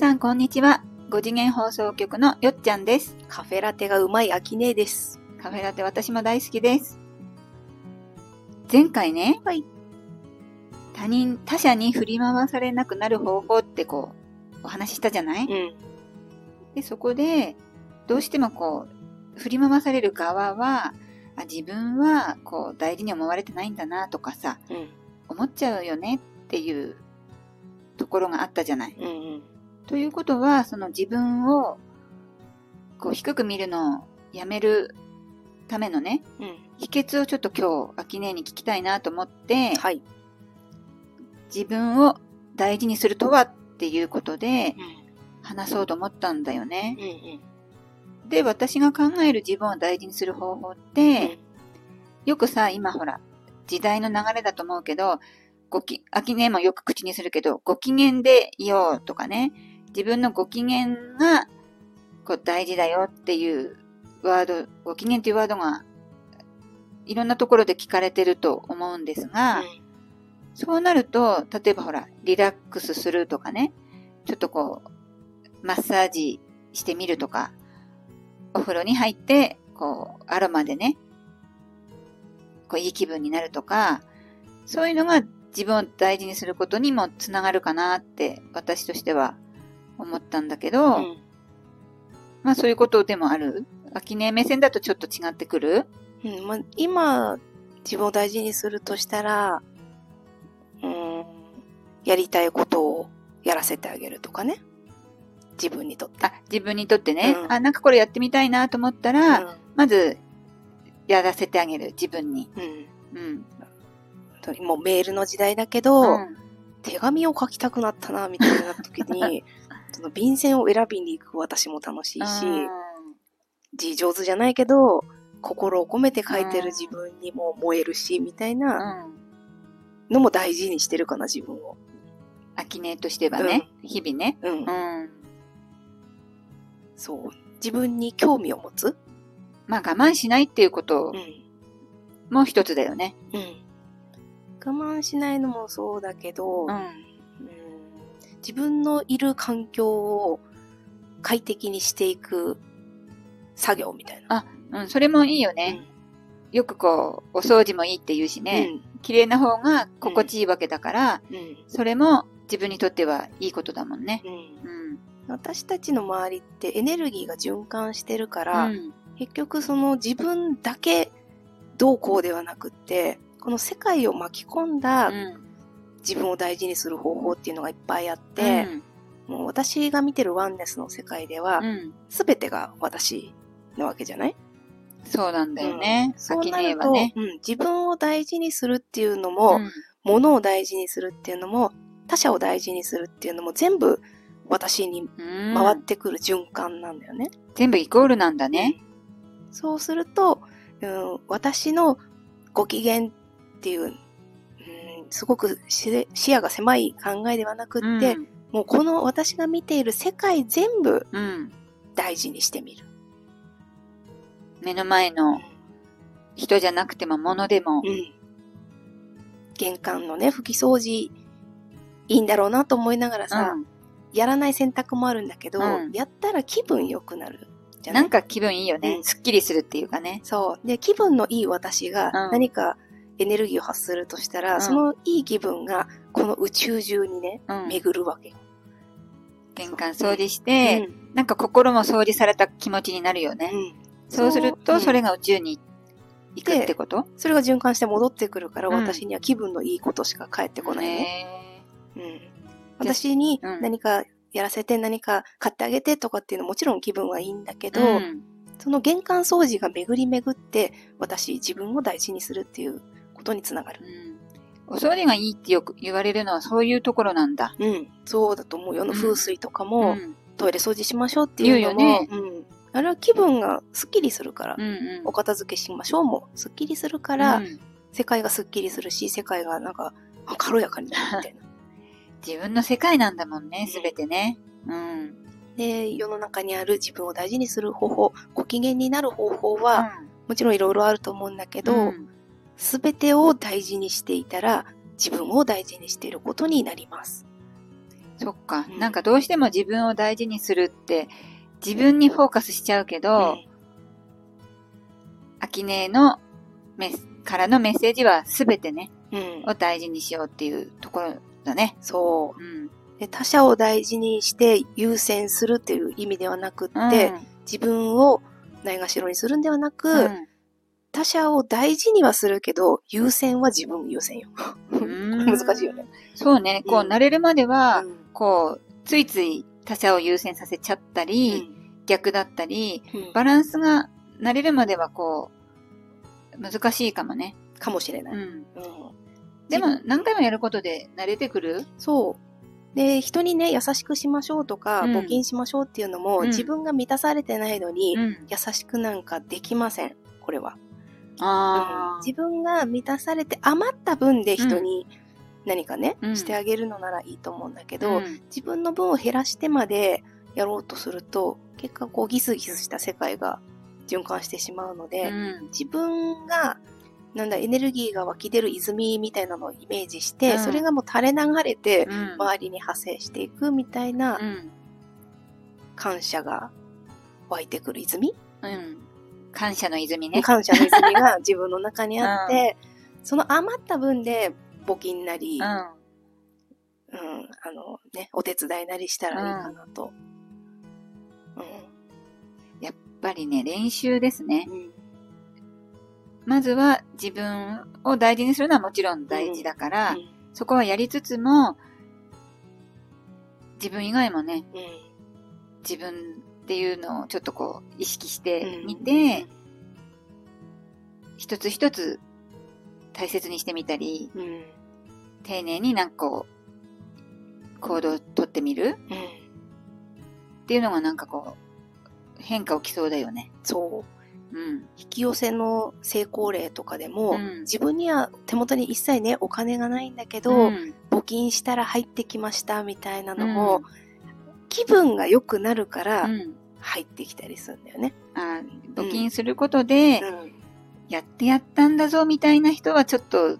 さん、こんにちは。5次元放送局のよっちゃんです。カフェラテがうまい秋姉です。カフェラテ私も大好きです。前回ね、はい。他人、他者に振り回されなくなる方法ってこう、お話ししたじゃない、うん。で、そこで、どうしてもこう、振り回される側は、あ自分はこう、大事に思われてないんだなとかさ、うん。思っちゃうよねっていうところがあったじゃない？うんうん。ということは、その自分をこう低く見るのをやめるためのね、うん。秘訣をちょっと今日、秋音に聞きたいなと思って、はい。自分を大事にするとはっていうことでうん。話そうと思ったんだよね。うんうん。で、私が考える自分を大事にする方法って、よくさ、今ほら、時代の流れだと思うけど、ごき、秋音もよく口にするけど、ご機嫌でいようとかね、自分のご機嫌が、こう大事だよっていうワード、ご機嫌っていうワードが、いろんなところで聞かれてると思うんですが、そうなると、例えばほら、リラックスするとかね、ちょっとこう、マッサージしてみるとか、お風呂に入って、こう、アロマでね、こう、いい気分になるとか、そういうのが自分を大事にすることにもつながるかなって、私としては思ったんだけど、うん。まあそういうことでもある？秋音目線だとちょっと違ってくる？うん。まあ、今、自分を大事にするとしたら、うん、やりたいことをやらせてあげるとかね。自分にとって。あ、自分にとってね、うんあ、なんかこれやってみたいなと思ったら、うまず、やらせてあげる、自分に。ん。うん。うん。もうメールの時代だけど、うん手紙を書きたくなったな、みたいな時に、その便箋を選びに行く私も楽しいし、字上手じゃないけど、心を込めて書いてる自分にも燃えるし、みたいなうん。のも大事にしてるかな、自分を。秋音としてはね、日々ね。うん。うん。そう。自分に興味を持つ？まあ我慢しないっていうことうん。も一つだよね。うん。我慢しないのもそうだけど、うん。うん自分のいる環境を快適にしていく作業みたいな。うん、それもいいよね。よくこう、お掃除もいいって言うしね。綺麗な方が心地いいわけだから、うん。うん。それも自分にとってはいいことだもんね。うん。うん。私たちの周りってエネルギーが循環してるから、うん。結局その自分だけどうこうではなくって、この世界を巻き込んだうん。自分を大事にする方法っていうのがいっぱいあって、もう私が見てるワンネスの世界ではう、ん。すべてが私なわけじゃない？そうなんだよね。そう秋なると、ね。うん、自分を大事にするっていうのも、うん物を大事にするっていうのも、他者を大事にするっていうのも全部私にうん回ってくる循環なんだよね。全部イコールなんだね。そうすると、うん、私のご機嫌っていう、うん、すごく視視野が狭い考えではなくって、うんもうこの私が見ている世界全部うん。大事にしてみる。目の前の人じゃなくても物でもう。ん。玄関のね、拭き掃除、いいんだろうなと思いながらさ、うんやらない選択もあるんだけど、うんやったら気分良くなる。じゃなんか気分いいよね。うんすっきりするっていうかね。そう。で、気分のいい私がうん何かエネルギーを発するとしたら、うんそのいい気分がこの宇宙中にね、うん。巡るわけよ。玄関掃除して、うんなんか心も掃除された気持ちになるよね。うんそうすると、うんそれが宇宙に行くってこと？それが循環して戻ってくるから、うん私には気分のいいことしか返ってこないね。ね。うん、私にうん何かやらせて何か買ってあげてとかっていうのはもちろん気分はいいんだけど、うんその玄関掃除が巡り巡って私自分を大事にするっていうことにつながる。うん。お掃除がいいってよく言われるのはそういうところなんだ。うん、そうだと思うよ。あのうん風水とかも、ん。トイレ掃除しましょうっていうのも、ねうん、あれは気分がスッキリするから、うんうん。お片付けしましょうもスッキリするから、うん世界がスッキリするし、世界がなんかあ軽やかになるみたいな。自分の世界なんだもんね、すべてね。うん。で、世の中にある自分を大事にする方法、ご機嫌になる方法は、もちろんいろいろあると思うんだけど、うんすべてを大事にしていたら、自分を大事にしていることになります。そっか、うんなんかどうしても自分を大事にするって、自分にフォーカスしちゃうけど、アキネのメスからのメッセージはすべてね、うん。うんを大事にしようっていうところだね。そうん。う。で他者を大事にして優先するっていう意味ではなくって、自分をないがしろにするんではなく、うん、他者を大事にはするけど、優先は自分優先よ。うん難しいよね。そうね、こう、うん慣れるまでは、うんこう、ついつい他者を優先させちゃったり、逆だったり、うんバランスが慣れるまではこう、難しいかもね。かもしれない。うん。うんでも、何回もやることで慣れてくる？そう。で、人にね、優しくしましょうとか、うん募金しましょうっていうのも、うん自分が満たされてないのに、うん。優しくなんかできません。これは。自分が満たされて余った分で人に何かね、うん。してあげるのならいいと思うんだけど、うん。自分の分を減らしてまでやろうとすると、結果こうギスギスした世界が循環してしまうので、うん。自分が、なんだ、エネルギーが湧き出る泉みたいなのをイメージして、うん。それがもう垂れ流れて、うん。周りに派生していくみたいなうん。感謝が湧いてくる泉、うん。感謝の泉ね。感謝の泉が 自分の中にあって、その余った分で募金なり、うん。うん、あのね、お手伝いなりしたらいいかなと。やっぱりね、練習ですね。うん。うんまずは自分を大事にするのはもちろん大事だから、うんそこはやりつつも、自分以外もね、うん自分っていうのをちょっとこう意識してみうんて、一つ一つ大切にしてみたり、うん。丁寧になんかこう、行動をとってみるうん。っていうのがなんかこう、変化起きそうだよね。そう。うん。引き寄せの成功例とかでも、うん自分には手元に一切ね、お金がないんだけど、うん募金したら入ってきましたみたいなのも、気分が良くなるからうん入ってきたりするんだよね。あ募金することで、うん。やってやったんだぞみたいな人はちょっと、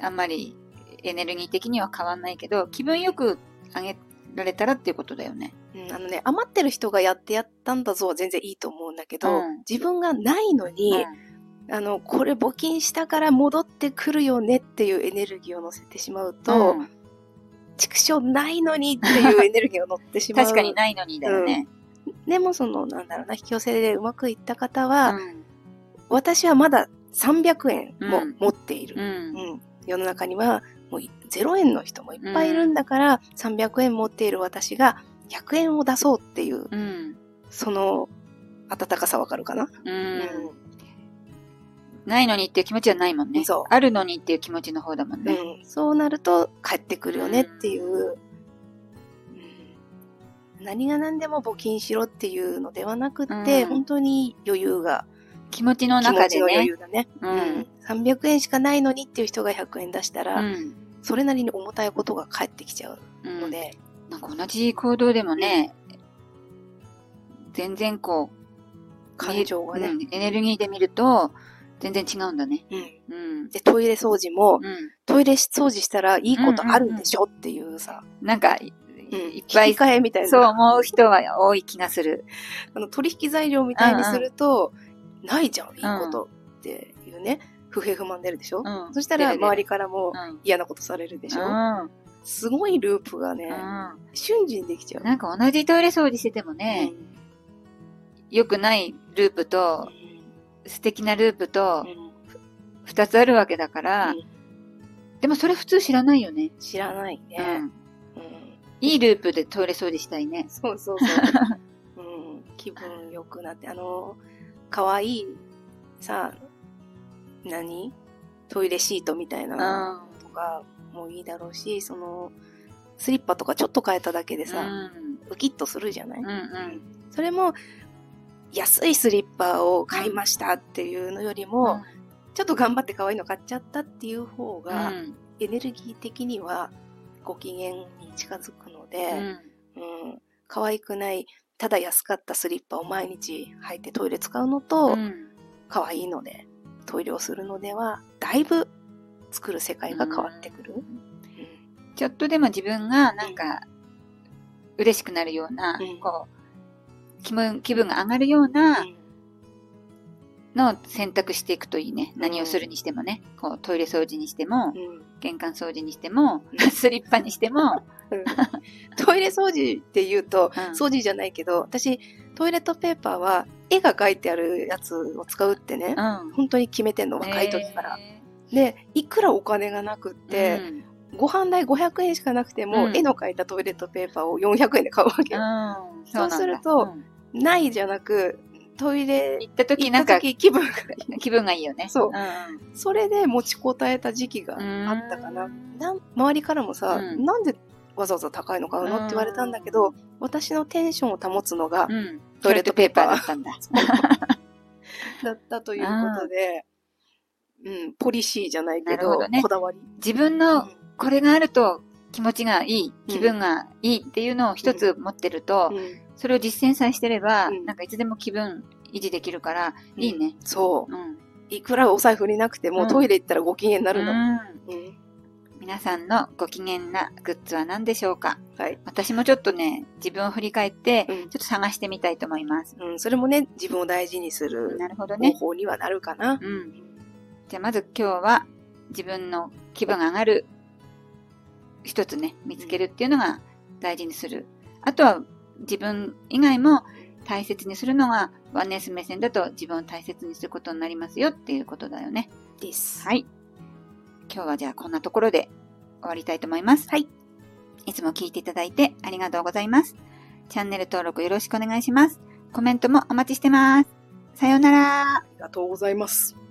あんまりエネルギー的には変わんないけど、気分よくあげられたらっていうことだよね。うんあのね、余ってる人がやってやったんだぞは全然いいと思うんだけど、うん自分がないのに、あの、これ募金したから戻ってくるよねっていうエネルギーを乗せてしまうと、うん畜生ないのにっていうエネルギーを乗ってしまう。確かにないのにだよね。でもその、なんだろうな、引き寄せでうまくいった方は、うん私はまだ300円もうん。持っている。うん。うん。世の中にはもう0円の人もいっぱいいるんだから、300円持っている私が100円を出そうっていう、うん。その温かさわかるかな、うんないのにっていう気持ちはないもんね。そう。あるのにっていう気持ちの方だもんね。うん。そうなると帰ってくるよねっていう、うん。何が何でも募金しろっていうのではなくって、うん。本当に余裕が、気持ちの気持中でちの余ね。裕だね。ううん。ん、300円しかないのにっていう人が100円出したら、うん。それなりに重たいことが返ってきちゃううん。ので、なんか同じ行動でもね、全然こう、感情がね、うんエネルギーで見ると、全然違うんだね。うんうん。で、トイレ掃除も、うん。トイレ掃除したらいいことあるんでしょっていうさ、なんか、いっぱい引き換えみたいな。そう思う人は多い気がする。あの取引材料みたいにすると、ないじゃん、いいことっていうね、不平不満出るでしょ、うん。そしたら周りからもうん。嫌なことされるでしょ、うん。すごいループがね、うん。瞬時にできちゃう。なんか同じトイレ掃除しててもね、良くないループと、素敵なループとう、ん二つあるわけだから、うんでもそれ普通知らないよね。知らないね。うん。うんいいループでトイレ掃除したいね。そうそうそう。うん、気分良くなって、あの、可愛いさ、何？トイレシートみたいなのん。とかもいいだろうし、その、スリッパとかちょっと変えただけでさ、うん。ウキッとするじゃない、うんうん。それも、安いスリッパを買いましたっていうのよりも、ちょっと頑張って可愛いの買っちゃったっていう方うが、ん。エネルギー的にはご機嫌に近づくので、うん。うん、可愛くない、ただ安かったスリッパを毎日履いてトイレ使うのと、うん可愛いのでトイレをするのでは、だいぶ作る世界が変わってくる。うんちょっとでも自分がなんか、嬉しくなるような、うんこう、気分、気分が上がるようなのを選択していくといいね。うん。何をするにしてもね。こう、トイレ掃除にしても、うん。玄関掃除にしても、スリッパにしても、うん。トイレ掃除って言うと、うん。掃除じゃないけど、私、トイレットペーパーは絵が描いてあるやつを使うってね、うん。本当に決めてんの、若い時から。へで、いくらお金がなくっーて、ご飯代500円しかなくても、うん絵の描いたトイレットペーパーを400円で買うわけ。うん。うん。そうするとうんないじゃなく、トイレ行った時行なんか気分がいい。気分がいいよね。そううんそれで持ちこたえた時期がうん。あったかな。なん周りからもさ、うんなんでわざわざ高いの買うのって言われたんだけど、私のテンションを保つのがうん。トイレットペーパーだったんだ。だったということで、うん、ポリシーじゃないけど、どねこだわり。自分のこれがあると気持ちがいい、気分がいいっていうのを一つ持ってると、うんそれを実践さえしてれば、うんなんかいつでも気分維持できるから、いいね。そう。うん。いくらお財布になくても、うんトイレ行ったらご機嫌になるの。うんうん皆さんのご機嫌なグッズは何でしょうか？はい。私もちょっとね、自分を振り返って、うんちょっと探してみたいと思います。うん、それもね、自分を大事にする方なるほどね。法にはなるかな。うん。じゃあまず今日は自分の気分が上がる一つね、見つけるっていうのが大事にする。あとは自分以外も大切にするのがワンネス目線だと自分を大切にすることになりますよっていうことだよね。です。はい。今日はじゃあこんなところで終わりたいと思います。はい。いつも聞いていただいてありがとうございます。チャンネル登録よろしくお願いします。コメントもお待ちしてます。さようなら。ありがとうございます。